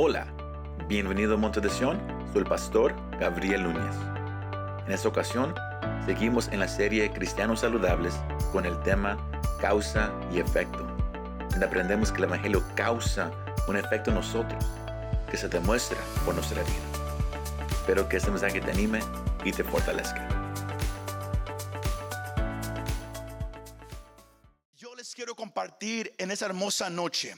Hola, bienvenido a Monte de Sion, soy el pastor Gabriel Núñez. En esta ocasión, seguimos en la serie Cristianos Saludables con el tema Causa y Efecto, donde aprendemos que el Evangelio causa un efecto en nosotros que se demuestra por nuestra vida. Espero que este mensaje te anime y te fortalezca. Yo les quiero compartir en esa hermosa noche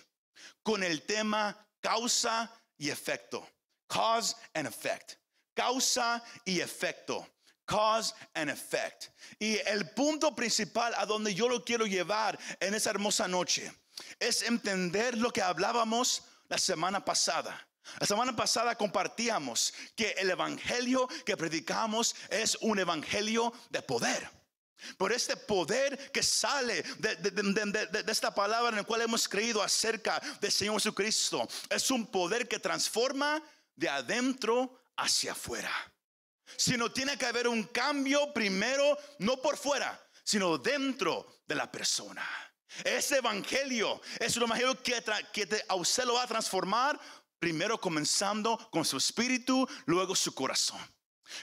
con el tema causa y efecto. Cause and effect. Causa y efecto. Cause and effect. Y el punto principal a donde yo lo quiero llevar en esa hermosa noche es entender lo que hablábamos la semana pasada. La semana pasada compartíamos que el evangelio que predicamos es un evangelio de poder. Por este poder que sale de, esta palabra en la cual hemos creído acerca del Señor Jesucristo, es un poder que transforma de adentro hacia afuera. Sino tiene que haber un cambio primero, no por fuera, sino dentro de la persona. Ese evangelio es un evangelio que, que a usted lo va a transformar, primero comenzando con su espíritu, luego su corazón.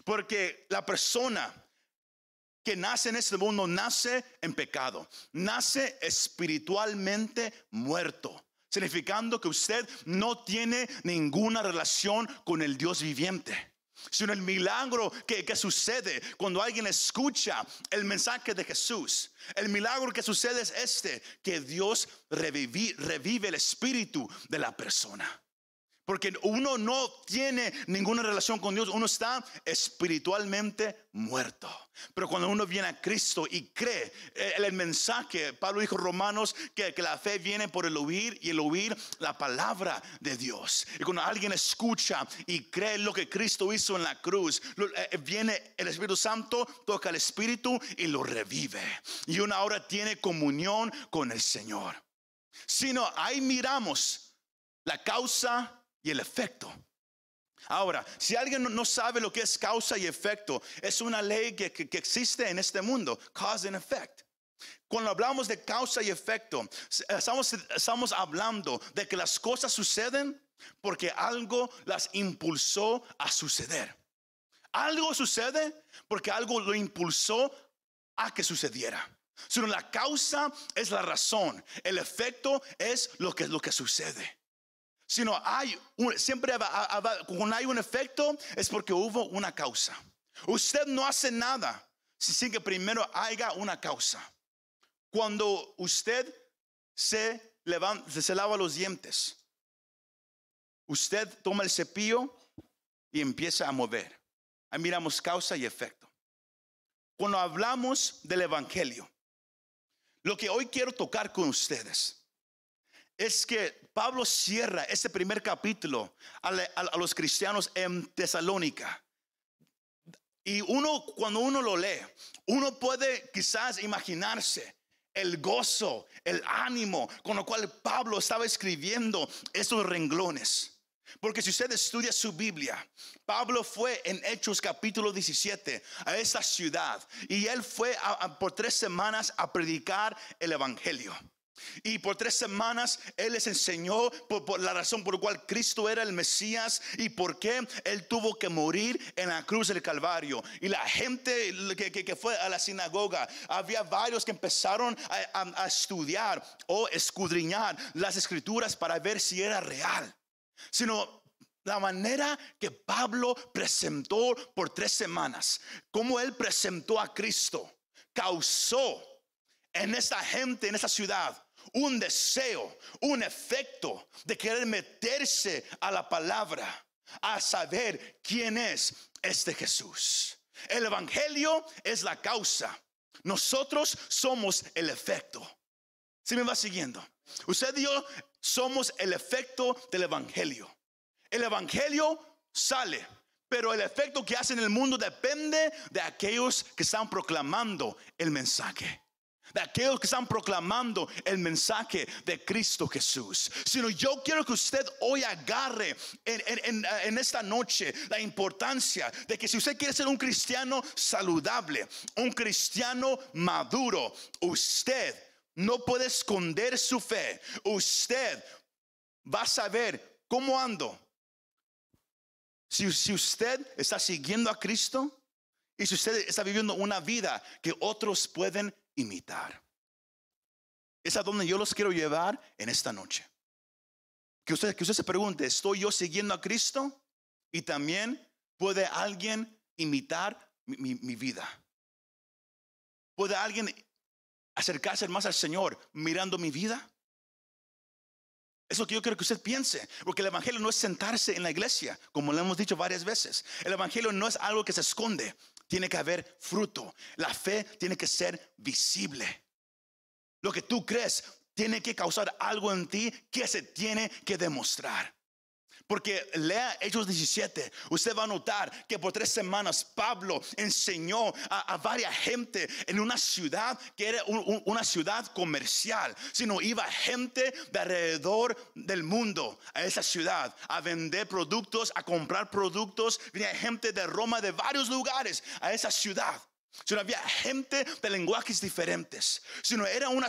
Porque la persona que nace en este mundo nace en pecado, nace espiritualmente muerto, significando que usted no tiene ninguna relación con el Dios viviente sino el milagro que, sucede cuando alguien escucha el mensaje de Jesús. El milagro que sucede es este, que Dios revive el espíritu de la persona. Porque uno no tiene ninguna relación con Dios, uno está espiritualmente muerto. Pero cuando uno viene a Cristo y cree eh, el, mensaje, Pablo dijo Romanos que, la fe viene por el oír y el oír la palabra de Dios. Y cuando alguien escucha y cree lo que Cristo hizo en la cruz, eh, viene el Espíritu Santo, toca el Espíritu y lo revive. Y uno ahora tiene comunión con el Señor. Si no, ahí miramos la causa y el efecto. Ahora, si alguien no sabe lo que es causa y efecto, es una ley que, existe en este mundo, cause and effect. Cuando hablamos de causa y efecto, estamos, estamos hablando de que las cosas suceden porque algo las impulsó a suceder. Algo sucede porque algo lo impulsó a que sucediera. Sino la causa es la razón, el efecto es lo que, lo que sucede sino hay siempre cuando hay un efecto es porque hubo una causa. Usted no hace nada sin que primero haya una causa. Cuando usted se levanta, se lava los dientes, usted toma el cepillo y empieza a mover. Ahí miramos causa y efecto. Cuando hablamos del evangelio, lo que hoy quiero tocar con ustedes es que Pablo cierra ese primer capítulo a, los cristianos en Tesalónica. Y uno, cuando uno lo lee, uno puede quizás imaginarse el gozo, el ánimo con lo cual Pablo estaba escribiendo esos renglones. Porque si usted estudia su Biblia, Pablo fue en Hechos capítulo 17 a esa ciudad y él fue por tres semanas a predicar el Evangelio. Y por tres semanas Él les enseñó por, la razón por la cual Cristo era el Mesías y por qué Él tuvo que morir en la cruz del Calvario. Y la gente que, fue a la sinagoga, había varios que empezaron a, estudiar o escudriñar las escrituras para ver si era real. Sino la manera que Pablo presentó por tres semanas, como Él presentó a Cristo, causó en esta gente, en esa ciudad, un deseo, un efecto de querer meterse a la palabra, a saber quién es este Jesús. El Evangelio es la causa. Nosotros somos el efecto. Si me va siguiendo? Usted y yo somos el efecto del Evangelio. El Evangelio sale, pero el efecto que hace en el mundo depende de aquellos que están proclamando el mensaje de aquellos que están proclamando el mensaje de Cristo Jesús. Sino yo quiero que usted hoy agarre en, esta noche la importancia de que si usted quiere ser un cristiano saludable, un cristiano maduro, usted no puede esconder su fe. Usted va a saber cómo ando, Si, si usted está siguiendo a Cristo y si usted está viviendo una vida que otros pueden imitar. Es a donde yo los quiero llevar en esta noche. Que usted, que usted se pregunte, ¿estoy yo siguiendo a Cristo? Y también puede alguien imitar mi, mi vida. ¿Puede alguien acercarse más al Señor mirando mi vida? Es lo que yo quiero que usted piense, porque el Evangelio no es sentarse en la iglesia, como lo hemos dicho varias veces. El Evangelio no es algo que se esconde, tiene que haber fruto. La fe tiene que ser visible. Lo que tú crees tiene que causar algo en ti que se tiene que demostrar. Porque lea Hechos 17, usted va a notar que por tres semanas Pablo enseñó a, varias gente en una ciudad que era una ciudad comercial, sino iba gente de alrededor del mundo a esa ciudad a vender productos, a comprar productos. Venía gente de Roma, de varios lugares a esa ciudad sino había gente de lenguajes diferentes, sino era una,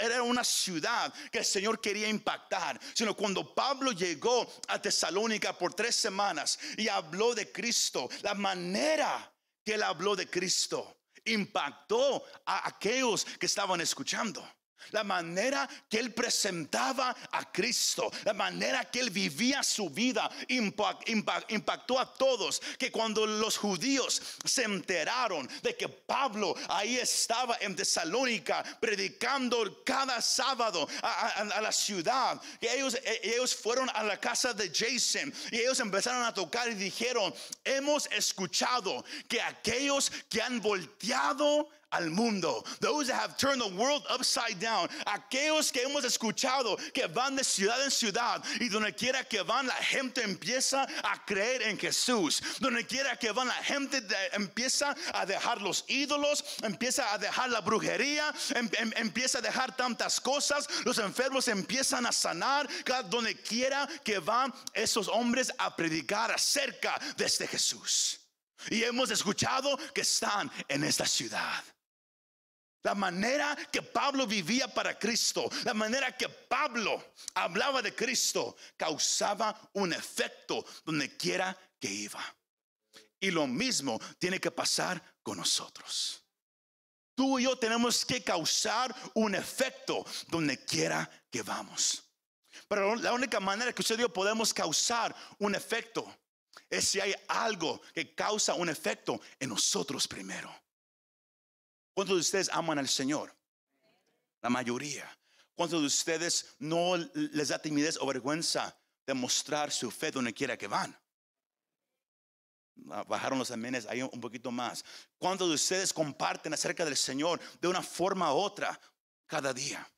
era una ciudad que el Señor quería impactar, sino cuando Pablo llegó a Tesalónica por tres semanas y habló de Cristo, la manera que él habló de Cristo impactó a aquellos que estaban escuchando la manera que él presentaba a Cristo, la manera que él vivía su vida impactó a todos, que cuando los judíos se enteraron de que Pablo ahí estaba en Tesalónica predicando cada sábado a, la ciudad, que ellos, e, ellos fueron a la casa de Jason y ellos empezaron a tocar y dijeron, hemos escuchado que aquellos que han volteado al mundo. Those that have turned the world upside down. Aquellos que hemos escuchado que van de ciudad en ciudad y donde quiera que van la gente empieza a creer en Jesús. Donde quiera que van la gente empieza a dejar los ídolos, empieza a dejar la brujería, em, em, empieza a dejar tantas cosas. Los enfermos empiezan a sanar. Donde quiera que van esos hombres a predicar acerca de este Jesús. Y hemos escuchado que están en esta ciudad. La manera que Pablo vivía para Cristo, la manera que Pablo hablaba de Cristo, causaba un efecto donde quiera que iba. Y lo mismo tiene que pasar con nosotros. Tú y yo tenemos que causar un efecto donde quiera que vamos. Pero la única manera que usted y yo podemos causar un efecto es si hay algo que causa un efecto en nosotros primero. ¿Cuántos de ustedes aman al Señor? La mayoría. ¿Cuántos de ustedes no les da timidez o vergüenza de mostrar su fe donde quiera que van? Ah, bajaron los amenes ahí un poquito más. ¿Cuántos de ustedes comparten acerca del Señor de una forma u otra cada día?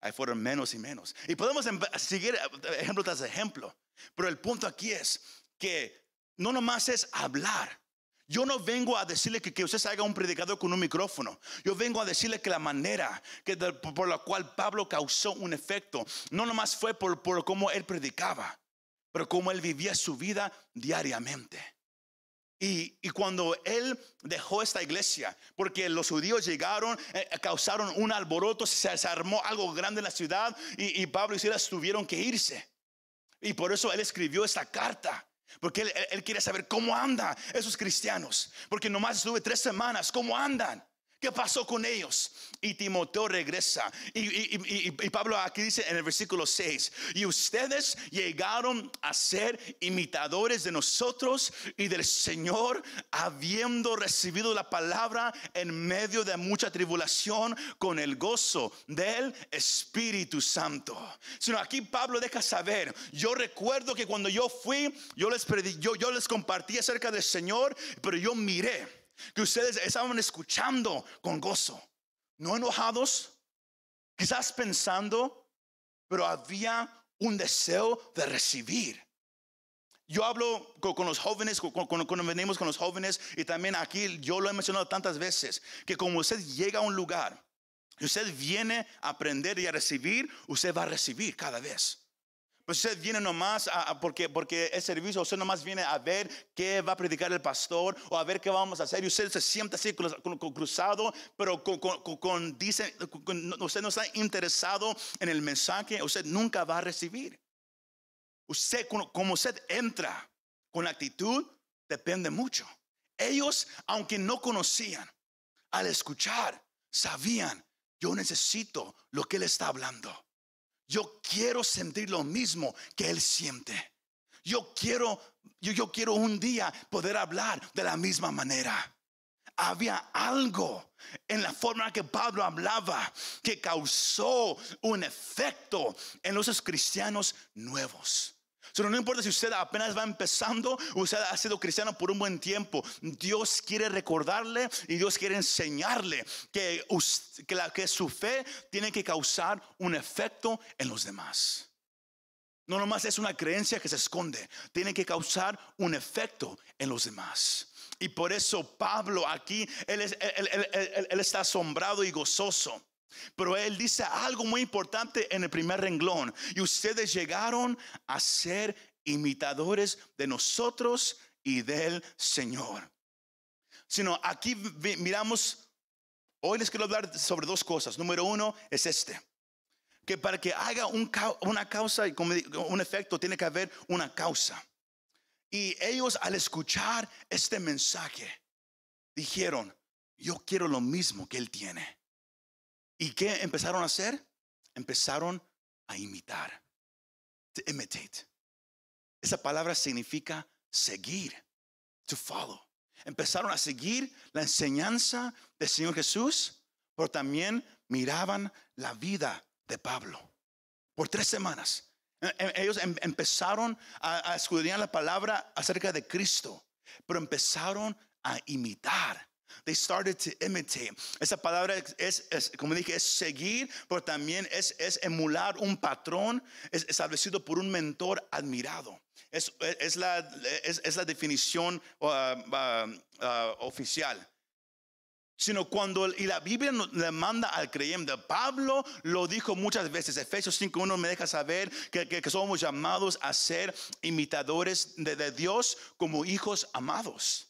Ahí fueron menos y menos. Y podemos seguir ejemplo tras ejemplo. Pero el punto aquí es que no nomás es hablar. Yo no vengo a decirle que, que usted haga un predicador con un micrófono. Yo vengo a decirle que la manera que por la cual Pablo causó un efecto no nomás fue por, por cómo él predicaba, pero cómo él vivía su vida diariamente. Y, y, cuando él dejó esta iglesia, porque los judíos llegaron, eh, causaron un alboroto, se, armó algo grande en la ciudad y, y Pablo y Silas tuvieron que irse. Y por eso él escribió esta carta. Porque él, quiere saber cómo andan esos cristianos. Porque nomás estuve tres semanas, ¿cómo andan? ¿Qué pasó con ellos? Y Timoteo regresa. Y, Pablo aquí dice en el versículo 6, y ustedes llegaron a ser imitadores de nosotros y del Señor, habiendo recibido la palabra en medio de mucha tribulación con el gozo del Espíritu Santo. Sino aquí Pablo deja saber, yo recuerdo que cuando yo fui, yo les, yo, yo les compartí acerca del Señor, pero yo miré que ustedes estaban escuchando con gozo, no enojados, quizás pensando, pero había un deseo de recibir. Yo hablo con, los jóvenes, cuando venimos con los jóvenes, y también aquí yo lo he mencionado tantas veces, que como usted llega a un lugar, y usted viene a aprender y a recibir, usted va a recibir cada vez. Pues usted viene nomás a, porque, porque es servicio, usted nomás viene a ver qué va a predicar el pastor o a ver qué vamos a hacer. Y usted se siente así cruzado, pero con, dice, usted no está interesado en el mensaje, usted nunca va a recibir. Usted, como usted entra, con actitud depende mucho. Ellos, aunque no conocían, al escuchar, sabían, yo necesito lo que Él está hablando. Yo quiero sentir lo mismo que Él siente. Yo quiero, yo, yo quiero un día poder hablar de la misma manera había algo en la forma que Pablo hablaba que causó un efecto en los cristianos nuevos. No importa si usted apenas va empezando, usted ha sido cristiano por un buen tiempo. Dios quiere recordarle y Dios quiere enseñarle que, que, la, que su fe tiene que causar un efecto en los demás. No nomás es una creencia que se esconde, tiene que causar un efecto en los demás. Y por eso Pablo aquí, él, está asombrado y gozoso. Pero él dice algo muy importante en el primer renglón. Y ustedes llegaron a ser imitadores de nosotros y del Señor. Sino aquí miramos, hoy les quiero hablar sobre dos cosas. Número uno es este. Que para que haga una causa y un efecto tiene que haber una causa. Y ellos al escuchar este mensaje dijeron, yo quiero lo mismo que él tiene. ¿Y qué empezaron a hacer? Empezaron a imitar. To imitate. Esa palabra significa seguir. To follow. Empezaron a seguir la enseñanza del Señor Jesús, pero también miraban la vida de Pablo. Por tres semanas Em, ellos em, empezaron a, escudriñar la palabra acerca de Cristo, pero empezaron a imitar. They started to imitate. Esa palabra es, como dije, es seguir, pero también es, es emular un patrón establecido por un mentor admirado. Es, es la, la definición uh, uh, uh, oficial sino cuando y la Biblia le manda al creyente. Pablo lo dijo muchas veces. Efesios 5.1 me deja saber que, somos llamados a ser imitadores de, Dios como hijos amados.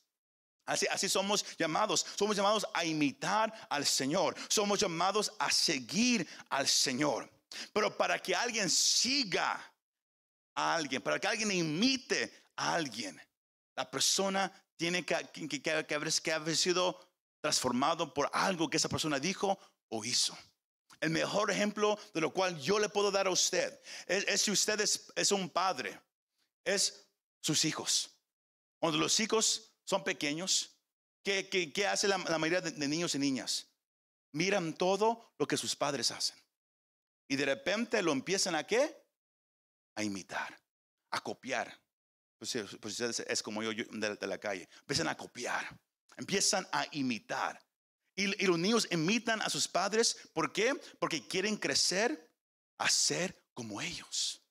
Así, así somos llamados. Somos llamados a imitar al Señor. Somos llamados a seguir al Señor. Pero para que alguien siga a alguien, para que alguien imite a alguien, la persona tiene que, que, haber sido transformado por algo que esa persona dijo o hizo. El mejor ejemplo de lo cual yo le puedo dar a usted es, si usted es, un padre, es sus hijos. Cuando los hijos son pequeños, ¿qué, qué, hace la, mayoría de, niños y niñas? Miran todo lo que sus padres hacen. Y de repente lo empiezan a qué? A imitar, a copiar. Pues, pues es como yo, de, de la calle. Empiezan a copiar. Empiezan a imitar. Y, los niños imitan a sus padres. ¿Por qué? Porque quieren crecer a ser como ellos.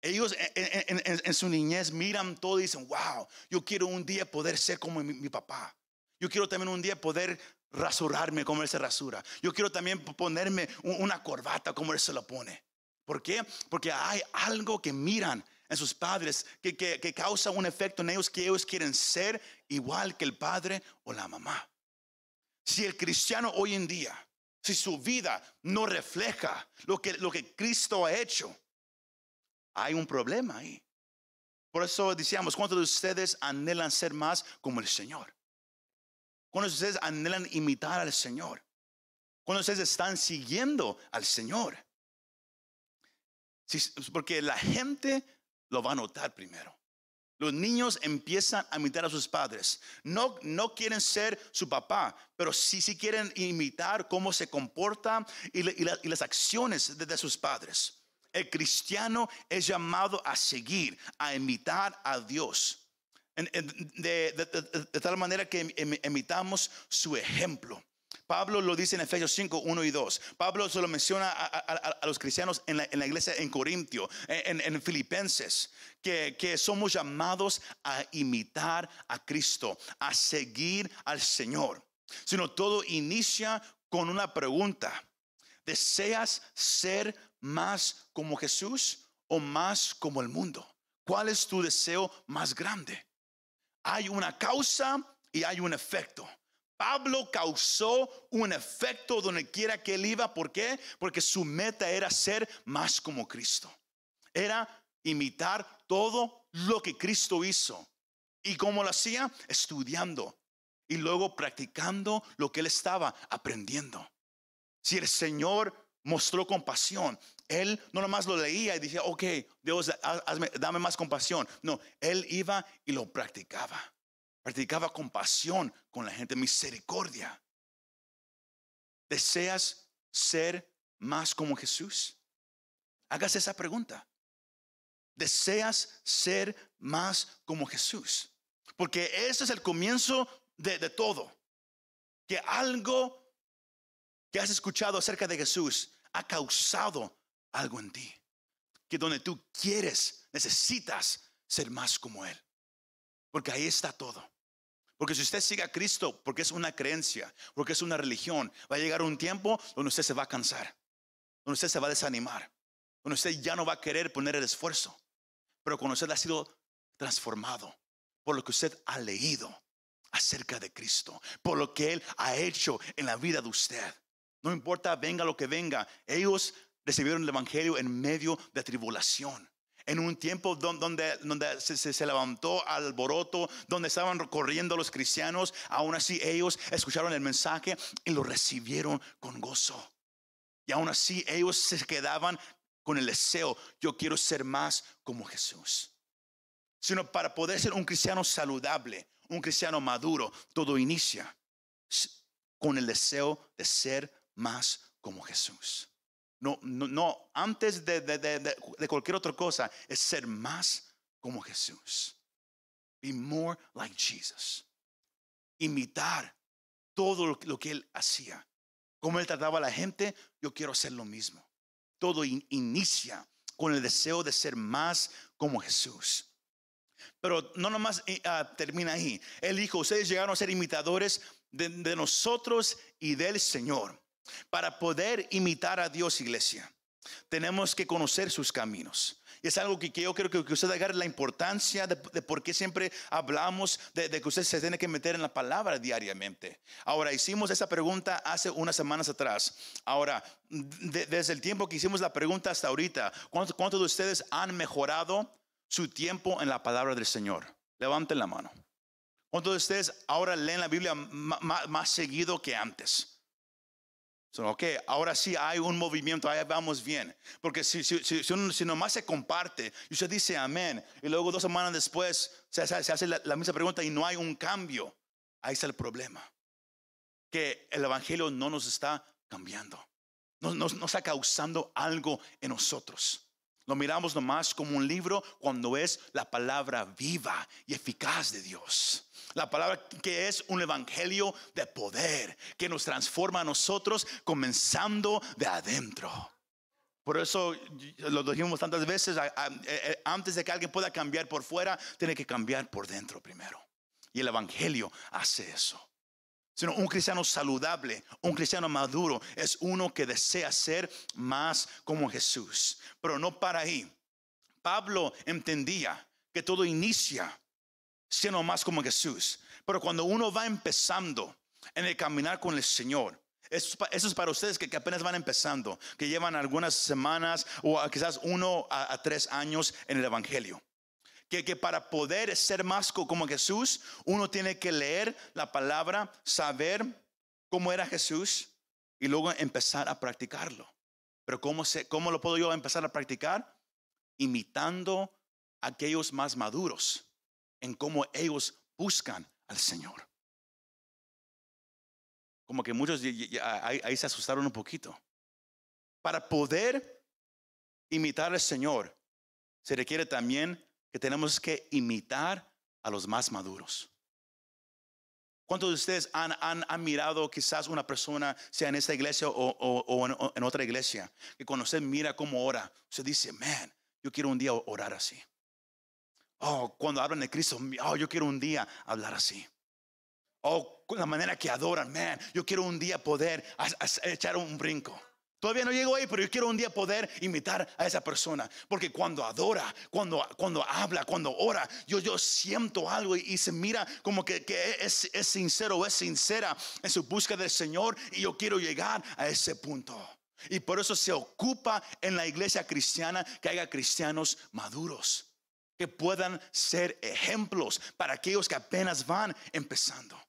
Ellos en, su niñez miran todo y dicen, wow, yo quiero un día poder ser como mi, papá. Yo quiero también un día poder rasurarme como él se rasura. Yo quiero también ponerme una corbata como él se lo pone. ¿Por qué? Porque hay algo que miran en sus padres que, que, causa un efecto en ellos que ellos quieren ser igual que el padre o la mamá. Si el cristiano hoy en día, si su vida no refleja lo que, lo que Cristo ha hecho, hay un problema ahí. Por eso decíamos, ¿cuántos de ustedes anhelan ser más como el Señor? ¿Cuántos de ustedes anhelan imitar al Señor? ¿Cuántos de ustedes están siguiendo al Señor? porque la gente lo va a notar primero. Los niños empiezan a imitar a sus padres. No, no quieren ser su papá, pero sí, sí quieren imitar cómo se comporta y, las acciones de, sus padres. El cristiano es llamado a seguir, a imitar a Dios. de, tal manera que imitamos su ejemplo. Pablo lo dice en Efesios 5, 1 y 2. Pablo se lo menciona a, los cristianos en la, iglesia en Corintio, en, Filipenses, que, que, somos llamados a imitar a Cristo, a seguir al Señor. Sino todo inicia con una pregunta. ¿Deseas ser más como Jesús o más como el mundo? ¿Cuál es tu deseo más grande? Hay una causa y hay un efecto. Pablo causó un efecto donde quiera que él iba. ¿Por qué? Porque su meta era ser más como Cristo. Era imitar todo lo que Cristo hizo. ¿Y cómo lo hacía? Estudiando y luego practicando lo que él estaba aprendiendo. Si el Señor mostró compasión, él no nomás lo leía y decía, ok, Dios, dame más compasión. No, él iba y lo practicaba. Practicaba compasión con la gente, misericordia. ¿Deseas ser más como Jesús? Hágase esa pregunta. ¿Deseas ser más como Jesús? Porque ese es el comienzo de, todo. Que algo que has escuchado acerca de Jesús ha causado algo en ti. Que donde tú quieres, necesitas ser más como Él. Porque ahí está todo. Porque si usted sigue a Cristo, porque es una creencia, porque es una religión, va a llegar un tiempo donde usted se va a cansar, donde usted se va a desanimar, donde usted ya no va a querer poner el esfuerzo. Pero cuando usted ha sido transformado por lo que usted ha leído acerca de Cristo, por lo que Él ha hecho en la vida de usted, no importa, venga lo que venga. Ellos recibieron el Evangelio en medio de tribulación. En un tiempo donde, donde se, se, levantó alboroto, donde estaban corriendo los cristianos, aún así ellos escucharon el mensaje y lo recibieron con gozo. Y aún así ellos se quedaban con el deseo, yo quiero ser más como Jesús. Sino para poder ser un cristiano saludable, un cristiano maduro, todo inicia con el deseo de ser más como Jesús. No, no, no antes de, de, de, de, cualquier otra cosa, es ser más como Jesús. Be more like Jesus. Imitar todo lo, que él hacía. Como él trataba a la gente, yo quiero hacer lo mismo. Todo inicia con el deseo de ser más como Jesús. Pero no nomás uh, termina ahí. Él dijo, ustedes llegaron a ser imitadores de nosotros y del Señor. Para poder imitar a Dios, iglesia, tenemos que conocer sus caminos. Y es algo que, yo creo que, usted agarre la importancia de, por qué siempre hablamos de, que usted se tiene que meter en la palabra diariamente. Ahora, hicimos esa pregunta hace unas semanas atrás. Ahora, desde el tiempo que hicimos la pregunta hasta ahorita, ¿cuántos, de ustedes han mejorado su tiempo en la palabra del Señor? Levanten la mano. ¿Cuántos de ustedes ahora leen la Biblia más seguido que antes? Ok, ahora sí hay un movimiento, ahí vamos bien. Porque si, si, si, nomás se comparte y usted dice amén, y luego dos semanas después se, hace la, misma pregunta y no hay un cambio, ahí está el problema. Que el Evangelio no nos está cambiando, no, no, no está causando algo en nosotros. Lo miramos nomás como un libro cuando es la palabra viva y eficaz de Dios. La palabra que es un evangelio de poder que nos transforma a nosotros comenzando de adentro. Por eso lo dijimos tantas veces, eh, eh, antes de que alguien pueda cambiar por fuera, tiene que cambiar por dentro primero. Y el Evangelio hace eso. Sino un cristiano saludable, un cristiano maduro, es uno que desea ser más como Jesús. Pero no para ahí. Pablo entendía que todo inicia siendo más como Jesús. Pero cuando uno va empezando en el caminar con el Señor, eso, es para ustedes que, apenas van empezando, que llevan algunas semanas o quizás uno a, tres años en el Evangelio. Que, que, para poder ser más como Jesús, uno tiene que leer la palabra, saber cómo era Jesús y luego empezar a practicarlo. Pero ¿cómo, se, cómo lo puedo yo empezar a practicar? Imitando a aquellos más maduros en cómo ellos buscan al Señor. Como que muchos ahí, se asustaron un poquito. Para poder imitar al Señor, se requiere también que tenemos que imitar a los más maduros. ¿Cuántos de ustedes han, han, mirado quizás una persona, sea en esta iglesia o, en, en, otra iglesia, que cuando usted mira cómo ora, usted dice, man, yo quiero un día orar así. Oh, cuando hablan de Cristo, oh, yo quiero un día hablar así. Oh, con la manera que adoran, man, yo quiero un día poder echar un brinco. Todavía no llego ahí, pero yo quiero un día poder imitar a esa persona. Porque cuando adora, cuando, cuando habla, cuando ora, yo, yo siento algo y, se mira como que, que es, es sincero, es sincera en su búsqueda del Señor. Y yo quiero llegar a ese punto. Y por eso se ocupa en la iglesia cristiana que haya cristianos maduros, que puedan ser ejemplos para aquellos que apenas van empezando.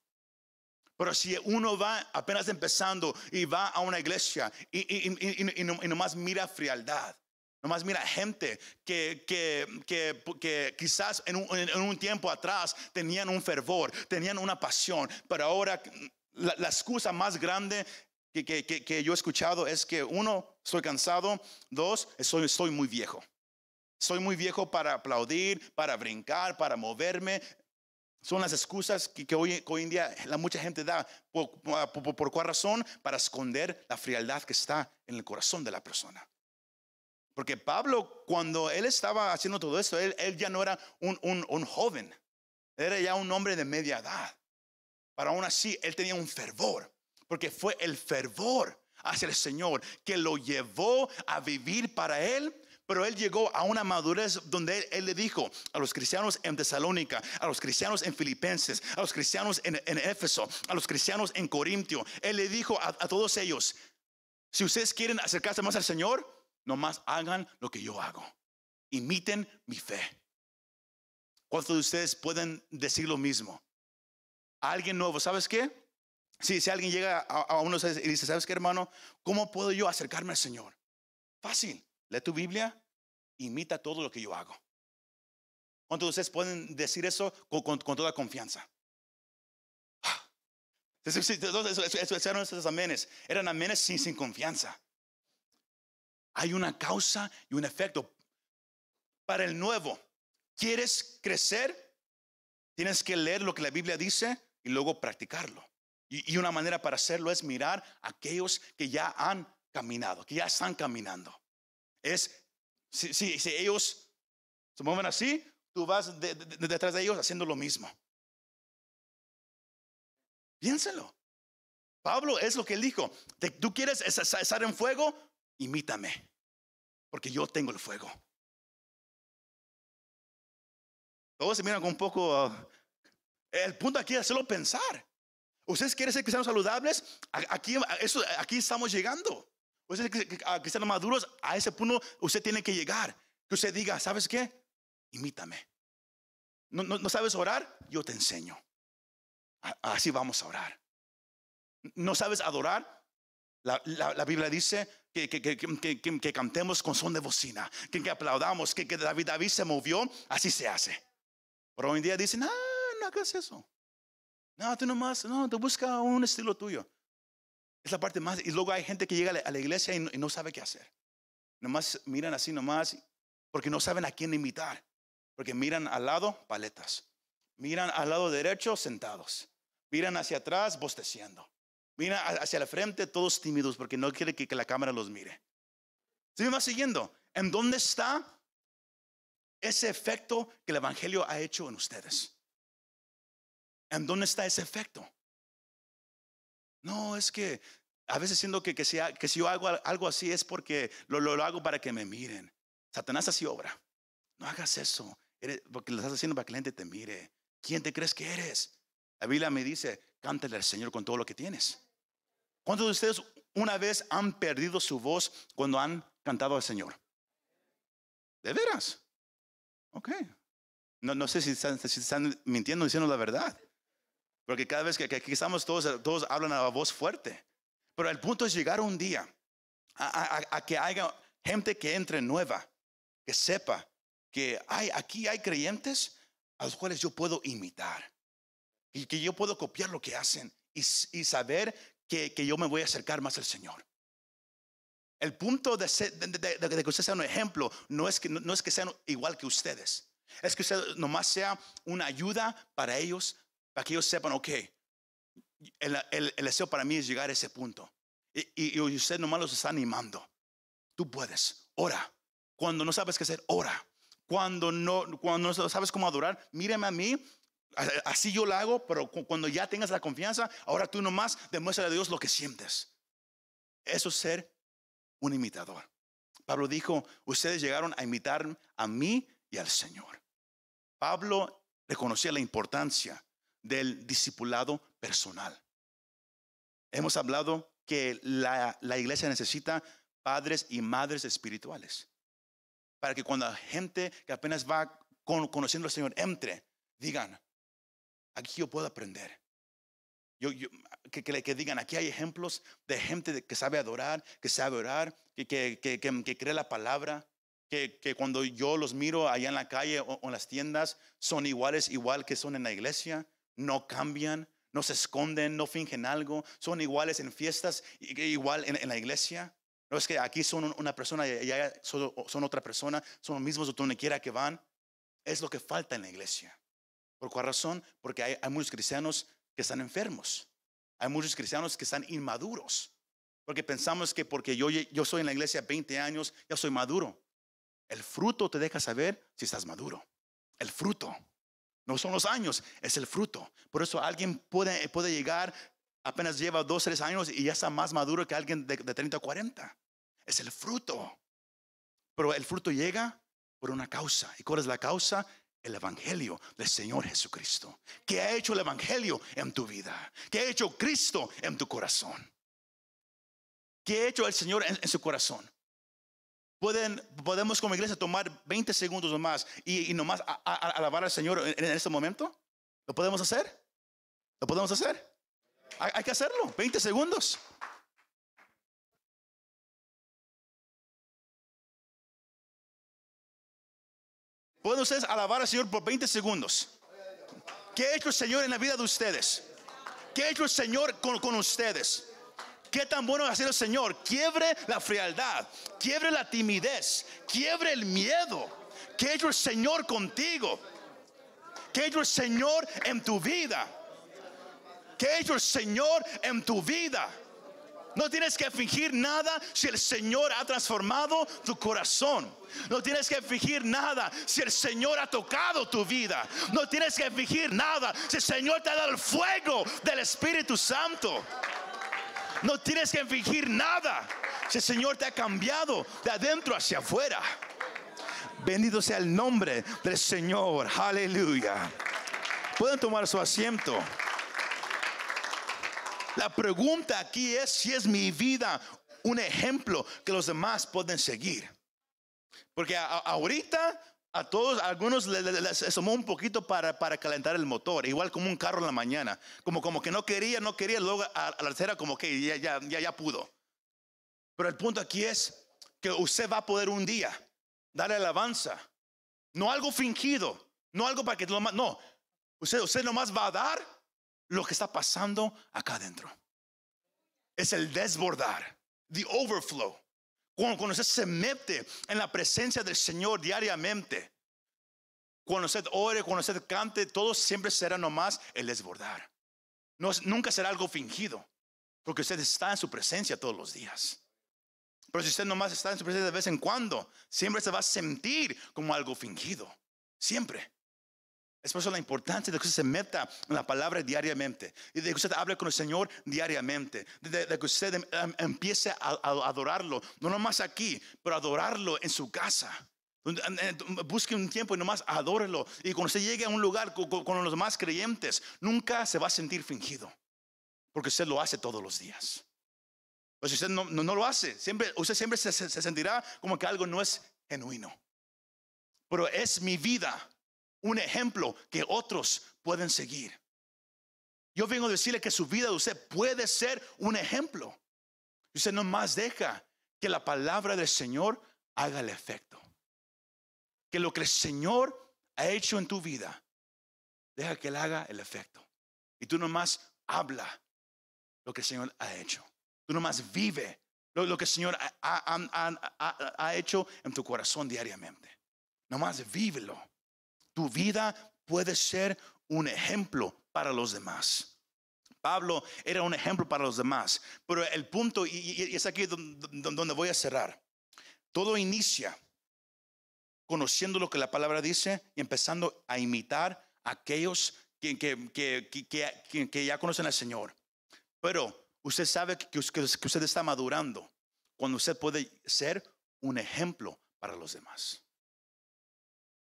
Pero si uno va apenas empezando y va a una iglesia y, y, nomás mira frialdad, nomás mira gente que, que, quizás en un, tiempo atrás tenían un fervor, tenían una pasión, pero ahora la, la excusa más grande que, yo he escuchado es que uno, estoy cansado, dos, estoy, estoy muy viejo. Soy muy viejo para aplaudir, para brincar, para moverme. Son las excusas que, hoy, hoy, en día la mucha gente da. ¿Por, cuál razón? Para esconder la frialdad que está en el corazón de la persona. Porque Pablo, cuando él estaba haciendo todo esto, él, ya no era un, un, un joven. Era ya un hombre de media edad. Pero aún así, él tenía un fervor porque fue el fervor hacia el Señor que lo llevó a vivir para Él. Pero él llegó a una madurez donde él, le dijo a los cristianos en Tesalónica, a los cristianos en Filipenses, a los cristianos en, Éfeso, a los cristianos en Corintio. Él le dijo a, a todos ellos, si ustedes quieren acercarse más al Señor, nomás hagan lo que yo hago. Imiten mi fe. ¿Cuántos de ustedes pueden decir lo mismo? alguien nuevo, ¿sabes qué? Si, si alguien llega a, uno y dice, ¿sabes qué, hermano? ¿Cómo puedo yo acercarme al Señor? Fácil. Lee tu Biblia, imita todo lo que yo hago. ¿Cuántos de ustedes pueden decir eso con, toda confianza? eran esos amenes. Eran amenes sin, confianza. Hay una causa y un efecto. Para el nuevo, ¿quieres crecer? Tienes que leer lo que la Biblia dice y luego practicarlo. Y, una manera para hacerlo es mirar a aquellos que ya han caminado, que ya están caminando. Es, si, ellos se mueven así, tú vas detrás de ellos haciendo lo mismo. Piénselo. Pablo es lo que él dijo. Tú quieres estar en fuego, imítame, porque yo tengo el fuego. Todos se miran con un poco... Ah, el punto aquí es hacerlo pensar. ¿Ustedes quieren ser cristianos saludables? Aquí, eso, aquí estamos llegando. Ustedes cristianos maduros, a ese punto usted tiene que llegar. Que usted diga, ¿sabes qué? Imítame. ¿No, no, sabes orar? Yo te enseño. Así vamos a orar. ¿No sabes adorar? La, la, Biblia dice que, que, que, que, cantemos con son de bocina, que, aplaudamos, que, David, David se movió, así se hace. Pero hoy en día dicen, ah, no hagas eso. No, tú nomás, no, te busca un estilo tuyo. Es la parte más. Y luego hay gente que llega a la iglesia y no, sabe qué hacer. Nomás miran así nomás porque no saben a quién imitar. Porque miran al lado, paletas. Miran al lado derecho, sentados. Miran hacia atrás, bosteciendo. Miran hacia la frente, todos tímidos porque no quiere que, la cámara los mire. ¿Se me siguiendo? ¿En dónde está ese efecto que el Evangelio ha hecho en ustedes? ¿En dónde está ese efecto? No, es que a veces siento que, que, si, que si yo hago algo así es porque lo, lo, hago para que me miren. Satanás así obra. No hagas eso, porque lo estás haciendo para que la gente te mire. ¿Quién te crees que eres? La Biblia me dice, cántale al Señor con todo lo que tienes. ¿Cuántos de ustedes una vez han perdido su voz cuando han cantado al Señor? ¿De veras? Ok. No, no sé si están, si están mintiendo diciendo la verdad. Porque cada vez que, aquí estamos todos, todos hablan a voz fuerte. Pero el punto es llegar un día a, que haya gente que entre nueva, que sepa que hay, aquí hay creyentes a los cuales yo puedo imitar. Y que yo puedo copiar lo que hacen y, saber que, yo me voy a acercar más al Señor. El punto de, que usted sea un ejemplo no es que, no es que sean igual que ustedes. Es que usted nomás sea una ayuda para ellos para que ellos sepan, ok, el, el, deseo para mí es llegar a ese punto. Y, y, usted nomás los está animando. Tú puedes, ora. Cuando no sabes qué hacer, ora. Cuando no, cuando no sabes cómo adorar, míreme a mí. Así yo lo hago, pero cuando ya tengas la confianza, ahora tú nomás demuestra a Dios lo que sientes. Eso es ser un imitador. Pablo dijo, ustedes llegaron a imitar a mí y al Señor. Pablo reconocía la importancia del discipulado personal. Hemos hablado que la, iglesia necesita padres y madres espirituales. Para que cuando la gente que apenas va con- conociendo al Señor entre, digan, aquí yo puedo aprender. Yo, yo- que, que, digan, aquí hay ejemplos de gente que sabe adorar, que sabe orar, que, que, cree la palabra, que, cuando yo los miro allá en la calle o en las tiendas, son iguales, igual que son en la iglesia, no cambian, no se esconden, no fingen algo, son iguales en fiestas, igual en, la iglesia. No es que aquí son un- una persona y allá son, son otra persona, son los mismos donde quiera que van. Es lo que falta en la iglesia. ¿Por cuál razón? Porque hay, hay muchos cristianos que están enfermos. Hay muchos cristianos que están inmaduros. Porque pensamos que porque yo, yo soy en la iglesia 20 años, ya soy maduro. El fruto te deja saber si estás maduro. El fruto. No son los años, es el fruto. Por eso alguien puede, puede llegar, apenas lleva dos, tres años y ya está más maduro que alguien de, de 30 o 40. Es el fruto. Pero el fruto llega por una causa. ¿Y cuál es la causa? El Evangelio del Señor Jesucristo. ¿Qué ha hecho el Evangelio en tu vida? ¿Qué ha hecho Cristo en tu corazón? ¿Qué ha hecho el Señor en, en su corazón? Pueden, podemos como iglesia tomar 20 segundos más y, nomás alabar al Señor en, este momento. ¿Lo podemos hacer? ¿Lo podemos hacer? Hay, hay que hacerlo. 20 segundos. Pueden ustedes alabar al Señor por 20 segundos. ¿Qué ha hecho el Señor en la vida de ustedes? ¿Qué ha hecho el Señor con, con ustedes? ¿Qué tan bueno ha sido el Señor? Quiebre la frialdad, quiebre la timidez, quiebre el miedo. ¿Qué ha hecho el Señor contigo? ¿Qué ha hecho el Señor en tu vida? ¿Qué ha hecho el Señor en tu vida? No tienes que fingir nada si el Señor ha transformado tu corazón. No tienes que fingir nada si el Señor ha tocado tu vida. No tienes que fingir nada si el Señor te ha dado el fuego del Espíritu Santo. No tienes que fingir nada el Señor te ha cambiado de adentro hacia afuera. Bendito sea el nombre del Señor. Aleluya. Pueden tomar su asiento. La pregunta aquí es si es mi vida un ejemplo que los demás pueden seguir. Porque ahorita a todos, a algunos le- le- les, tomó un poquito para, para calentar el motor, igual como un carro en la mañana, como, como que no quería, no quería, luego a, a la tercera como que ya, ya, ya, ya pudo. Pero el punto aquí es que usted va a poder un día darle alabanza, no algo fingido, no algo para que lo ma- no, usted, usted nomás va a dar lo que está pasando acá adentro. Es el desbordar, the overflow. Cuando, usted se mete en la presencia del Señor diariamente, cuando usted ore, cuando usted cante, todo siempre será nomás el desbordar. No, nunca será algo fingido, porque usted está en su presencia todos los días. Pero si usted nomás está en su presencia de vez en cuando, siempre se va a sentir como algo fingido. Siempre. Es por eso la importancia de que usted se meta en la palabra diariamente y de que usted hable con el Señor diariamente, de, que usted em- em- empiece a, adorarlo, no nomás aquí, pero adorarlo en su casa. Busque un tiempo y nomás adórelo. Y cuando usted llegue a un lugar con, los demás creyentes, nunca se va a sentir fingido, porque usted lo hace todos los días. Pues si usted no, lo hace, siempre, usted siempre se sentirá como que algo no es genuino. Pero es mi vida un ejemplo que otros pueden seguir. Yo vengo a decirle que su vida usted puede ser un ejemplo. Usted no más deja que la palabra del Señor haga el efecto. Que lo que el Señor ha hecho en tu vida, deja que Él haga el efecto. Y tú nomás habla lo que el Señor ha hecho. Tú nomás vive lo, que el Señor ha- ha hecho en tu corazón diariamente. Nomás vívelo tu vida puede ser un ejemplo para los demás. Pablo era un ejemplo para los demás, pero el punto, y, es aquí don- don- donde voy a cerrar, todo inicia conociendo lo que la palabra dice y empezando a imitar a aquellos que, ya conocen al Señor. Pero usted sabe que usted está madurando cuando usted puede ser un ejemplo para los demás.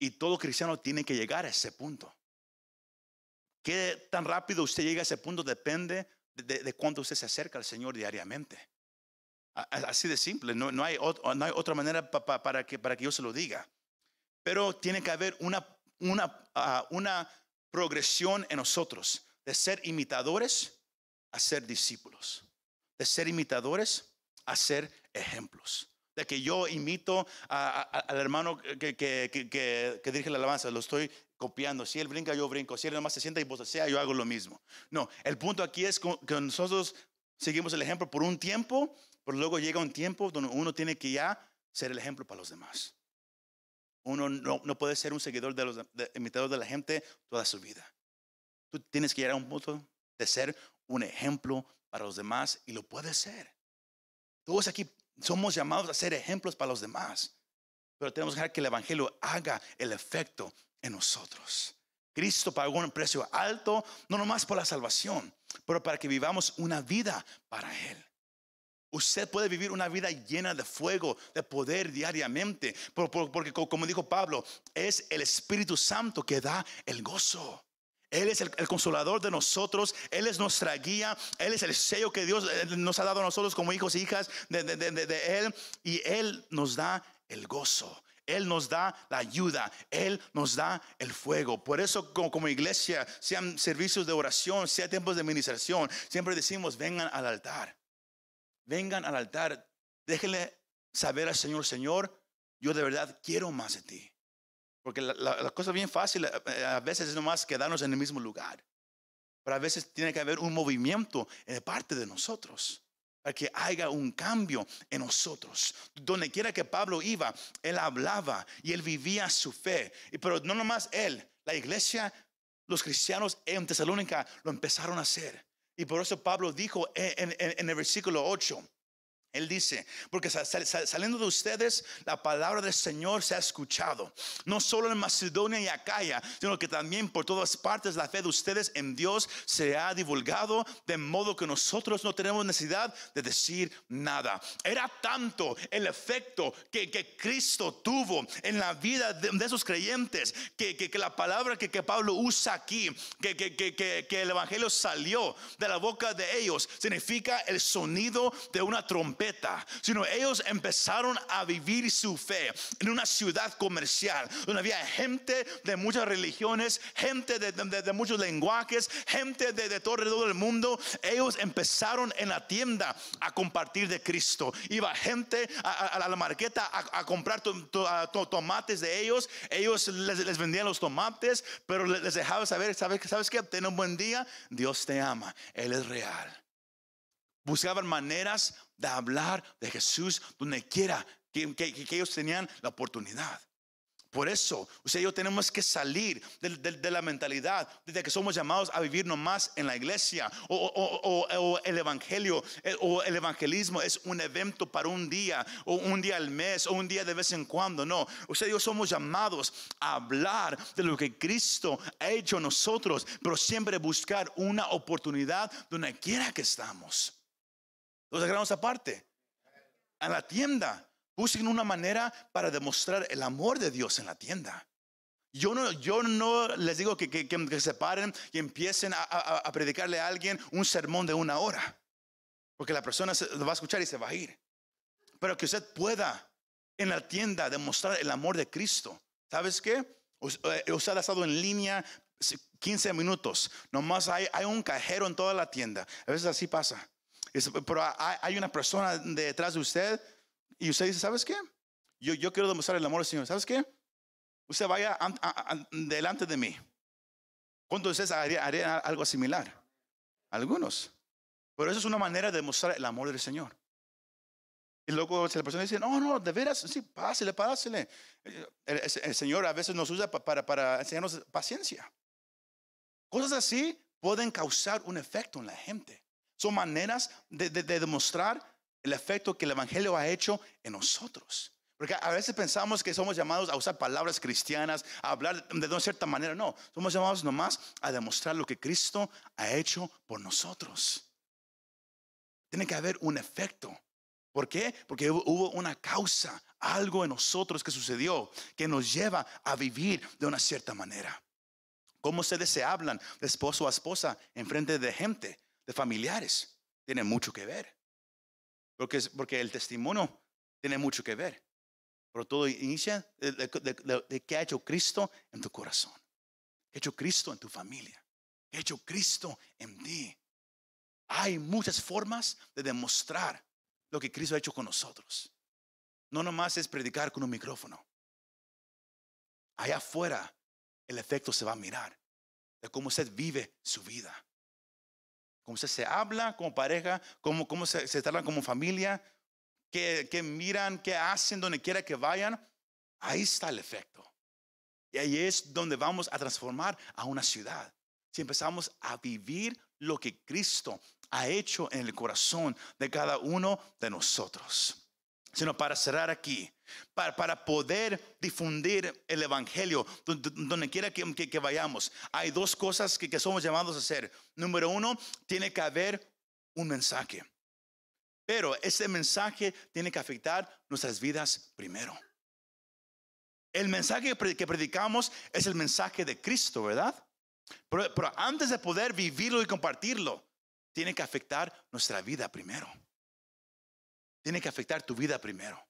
Y todo cristiano tiene que llegar a ese punto. Qué tan rápido usted llega a ese punto depende de, cuánto usted se acerca al Señor diariamente. Así de simple, no, no hay, otra manera pa- para, que, para que yo se lo diga. Pero tiene que haber una, una, ah, una progresión en nosotros de ser imitadores a ser discípulos, de ser imitadores a ser ejemplos. De que yo imito al hermano que, dirige la alabanza, lo estoy copiando. Si él brinca, yo brinco. Si él nomás se sienta y sea, yo hago lo mismo. No, el punto aquí es que nosotros seguimos el ejemplo por un tiempo, pero luego llega un tiempo donde uno tiene que ya ser el ejemplo para los demás. Uno no, no puede ser un seguidor de los de- imitador de la gente toda su vida. Tú tienes que llegar a un punto de ser un ejemplo para los demás y lo puedes ser. Todos aquí somos llamados a ser ejemplos para los demás, pero tenemos que dejar que el Evangelio haga el efecto en nosotros. Cristo pagó un precio alto, no nomás por la salvación, pero para que vivamos una vida para Él. Usted puede vivir una vida llena de fuego, de poder diariamente, por- por- porque co- como dijo Pablo, es el Espíritu Santo que da el gozo. Él es el, consolador de nosotros, Él es nuestra guía, Él es el sello que Dios eh, nos ha dado a nosotros como hijos e hijas de, de- de- de- Él, y Él nos da el gozo. Él nos da la ayuda, Él nos da el fuego. Por eso como, como iglesia, sean servicios de oración, sean tiempos de administración, siempre decimos, vengan al altar vengan al altar, déjenle saber al Señor, Señor, yo de verdad quiero más de ti. Porque la, la- cosa bien fácil eh, a veces es nomás quedarnos en el mismo lugar. Pero a veces tiene que haber un movimiento de parte de nosotros. Para que haya un cambio en nosotros. Donde quiera que Pablo iba, él hablaba y él vivía su fe. Pero no nomás él, la iglesia, los cristianos en Tesalónica lo empezaron a hacer. Y por eso Pablo dijo en, en- en el versículo 8, él dice, porque sa- sal- sal- saliendo de ustedes, la palabra del Señor se ha escuchado, no solo en Macedonia y Acaya, sino que también por todas partes la fe de ustedes en Dios se ha divulgado, de modo que nosotros no tenemos necesidad de decir nada. Era tanto el efecto que, que Cristo tuvo en la vida de, de esos creyentes, que, que- que la palabra que, Pablo usa aquí, que el Evangelio salió de la boca de ellos, significa el sonido de una trompeta, sino ellos empezaron a vivir su fe en una ciudad comercial, donde había gente de muchas religiones, gente de, de- muchos lenguajes, gente de, de todo alrededor del mundo. Ellos empezaron en la tienda a compartir de Cristo. Iba gente a, la marqueta a, comprar tomates de ellos. Ellos les, vendían los tomates, pero les les dejaba saber, ¿sabes, ¿sabes qué? Ten un buen día. Dios te ama. Él es real buscaban maneras de hablar de Jesús donde quiera que, que- que ellos tenían la oportunidad. Por eso, usted y yo tenemos que salir de, de- de la mentalidad de que somos llamados a vivir nomás en la iglesia o, o- o- o el evangelio eh, o el evangelismo es un evento para un día o un día al mes o un día de vez en cuando. No, usted y yo somos llamados a hablar de lo que Cristo ha hecho en nosotros, pero siempre buscar una oportunidad donde quiera que estamos. Los agarramos aparte. A la tienda. Busquen una manera para demostrar el amor de Dios en la tienda. Yo no, yo no les digo que, se paren y empiecen a, predicarle a alguien un sermón de una hora. Porque la persona lo va a escuchar y se va a ir. Pero que usted pueda en la tienda demostrar el amor de Cristo. ¿Sabes qué? Eh, Usted ha estado en línea 15 minutos. Nomás hay un cajero en toda la tienda. A veces así pasa. Pero hay, una persona detrás de usted y usted dice, ¿sabes qué? Yo, yo quiero demostrar el amor del Señor. ¿Sabes qué? Usted vaya delante de mí. ¿Cuántos de ustedes harían haría algo similar? Algunos. Pero eso es una manera de demostrar el amor del Señor. Y luego la persona dice, no, no, de veras, sí, pásele, pásele. El, Señor a veces nos usa pa- para, para enseñarnos paciencia. Cosas así pueden causar un efecto en la gente. Son maneras de, de- de demostrar el efecto que el Evangelio ha hecho en nosotros. Porque a veces pensamos que somos llamados a usar palabras cristianas, a hablar de una cierta manera. No, somos llamados nomás a demostrar lo que Cristo ha hecho por nosotros. Tiene que haber un efecto. ¿Por qué? Porque hubo- hubo una causa, algo en nosotros que sucedió que nos lleva a vivir de una cierta manera. Cómo ustedes se hablan de esposo a esposa en frente de gente, de familiares, tiene mucho que ver. Porque, porque el testimonio tiene mucho que ver. Pero todo inicia de, de- de- de qué ha hecho Cristo en tu corazón. ¿Qué ha hecho Cristo en tu familia? ¿Qué ha hecho Cristo en ti? Hay muchas formas de demostrar lo que Cristo ha hecho con nosotros. No nomás es predicar con un micrófono. Allá afuera el efecto se va a mirar de cómo usted vive su vida. Cómo se habla como pareja, cómo, cómo se, se tratan como familia, qué, qué miran, qué hacen donde quiera que vayan. Ahí está el efecto. Y ahí es donde vamos a transformar a una ciudad. Si empezamos a vivir lo que Cristo ha hecho en el corazón de cada uno de nosotros. Sino para cerrar aquí, para, poder difundir el Evangelio donde, quiera que, vayamos, hay dos cosas que, somos llamados a hacer. Número uno, tiene que haber un mensaje. Pero ese mensaje tiene que afectar nuestras vidas primero. El mensaje que pre- que predicamos es el mensaje de Cristo, ¿verdad? Pero antes de poder vivirlo y compartirlo, tiene que afectar nuestra vida primero. Tiene que afectar tu vida primero.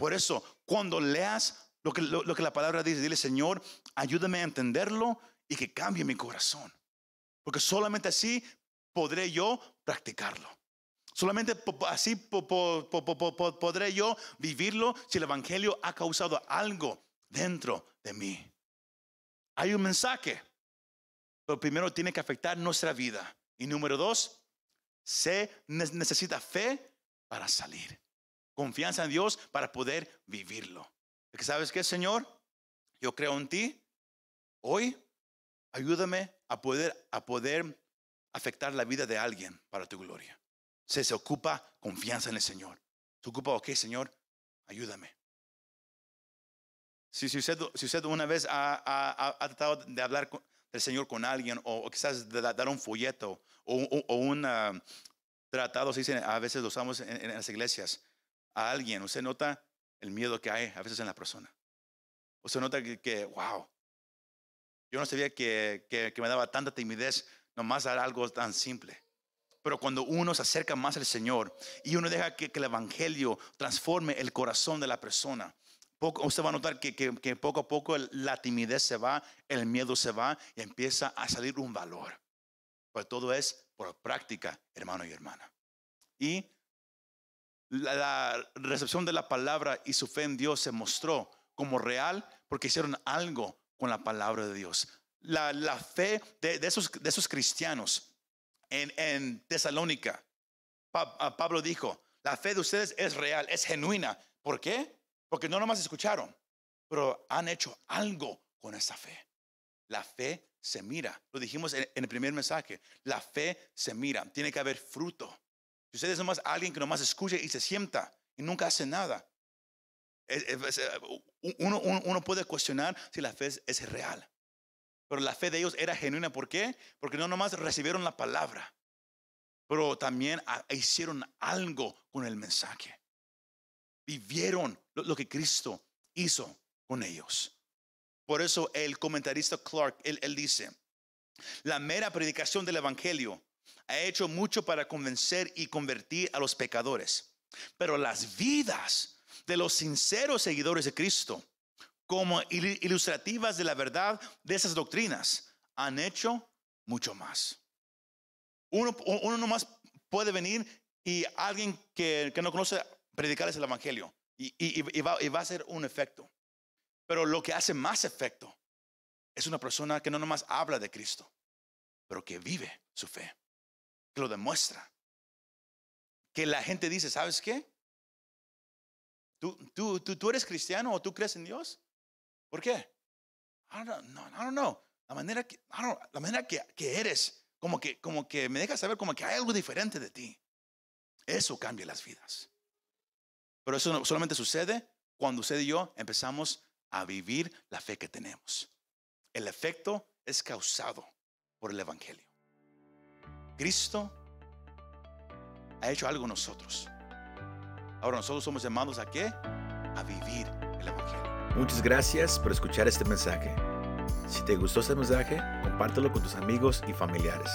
Por eso, cuando leas lo que, la palabra dice, dile, Señor, ayúdame a entenderlo y que cambie mi corazón. Porque solamente así podré yo practicarlo. Solamente así po- po- po- po- po- po- podré yo vivirlo si el Evangelio ha causado algo dentro de mí. Hay un mensaje, pero primero tiene que afectar nuestra vida. Y número dos, se ne- necesita fe para salir. Confianza en Dios para poder vivirlo. Porque sabes qué, Señor, yo creo en ti. Hoy, ayúdame a poder, a poder afectar la vida de alguien para tu gloria. Se, se ocupa confianza en el Señor. Se ocupa, ok, Señor, ayúdame. Si, si, usted, si usted una vez ha, ha- ha- tratado de hablar con- del Señor con alguien, o, quizás de da- dar un folleto, o, o- un tratado, se dice, a veces lo usamos en las iglesias, a alguien, usted nota el miedo que hay a veces en la persona. Usted nota que, wow, yo no sabía que, que, que me daba tanta timidez nomás dar algo tan simple. Pero cuando uno se acerca más al Señor y uno deja que, que el Evangelio transforme el corazón de la persona, poco, usted va a notar que, que- poco a poco la timidez se va, el miedo se va y empieza a salir un valor. Pero todo es por práctica, hermano y hermana. Y la, recepción de la palabra y su fe en Dios se mostró como real porque hicieron algo con la palabra de Dios. La, la fe de, de esos, de esos cristianos en, en Tesalónica, Pablo dijo, la fe de ustedes es real, es genuina. ¿Por qué? Porque no nomás escucharon, pero han hecho algo con esa fe. La fe se mira. Lo dijimos en el primer mensaje. La fe se mira. Tiene que haber fruto. Si ustedes nomás alguien que nomás escucha y se sienta y nunca hace nada, es- uno, puede cuestionar si la fe es, real. Pero la fe de ellos era genuina. ¿Por qué? Porque no nomás recibieron la palabra, pero también ah, hicieron algo con el mensaje. Vivieron lo, que Cristo hizo con ellos. Por eso el comentarista Clark, él dice, la mera predicación del Evangelio ha hecho mucho para convencer y convertir a los pecadores. Pero las vidas de los sinceros seguidores de Cristo, como il- ilustrativas de la verdad de esas doctrinas, han hecho mucho más. Uno, uno nomás puede venir y alguien que, no conoce predicarles el Evangelio y, va, y va a hacer un efecto. Pero lo que hace más efecto es una persona que no nomás habla de Cristo, pero que vive su fe, que lo demuestra. Que la gente dice, ¿sabes qué? ¿Tú, tú, tú, tú eres cristiano o tú crees en Dios? ¿Por qué? I don't know. La manera que, la manera que, que eres, como que, como que me deja saber como que hay algo diferente de ti. Eso cambia las vidas. Pero eso solamente sucede cuando usted y yo empezamos a vivir la fe que tenemos. El efecto es causado por el Evangelio. Cristo ha hecho algo en nosotros. Ahora nosotros somos llamados a qué? A vivir el Evangelio. Muchas gracias por escuchar este mensaje. Si te gustó este mensaje, compártelo con tus amigos y familiares.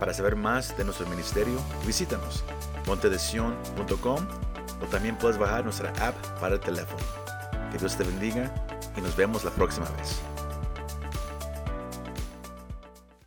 Para saber más de nuestro ministerio, visítanos montedesion.com o también puedes bajar nuestra app para el teléfono. Que Dios te bendiga y nos vemos la próxima vez.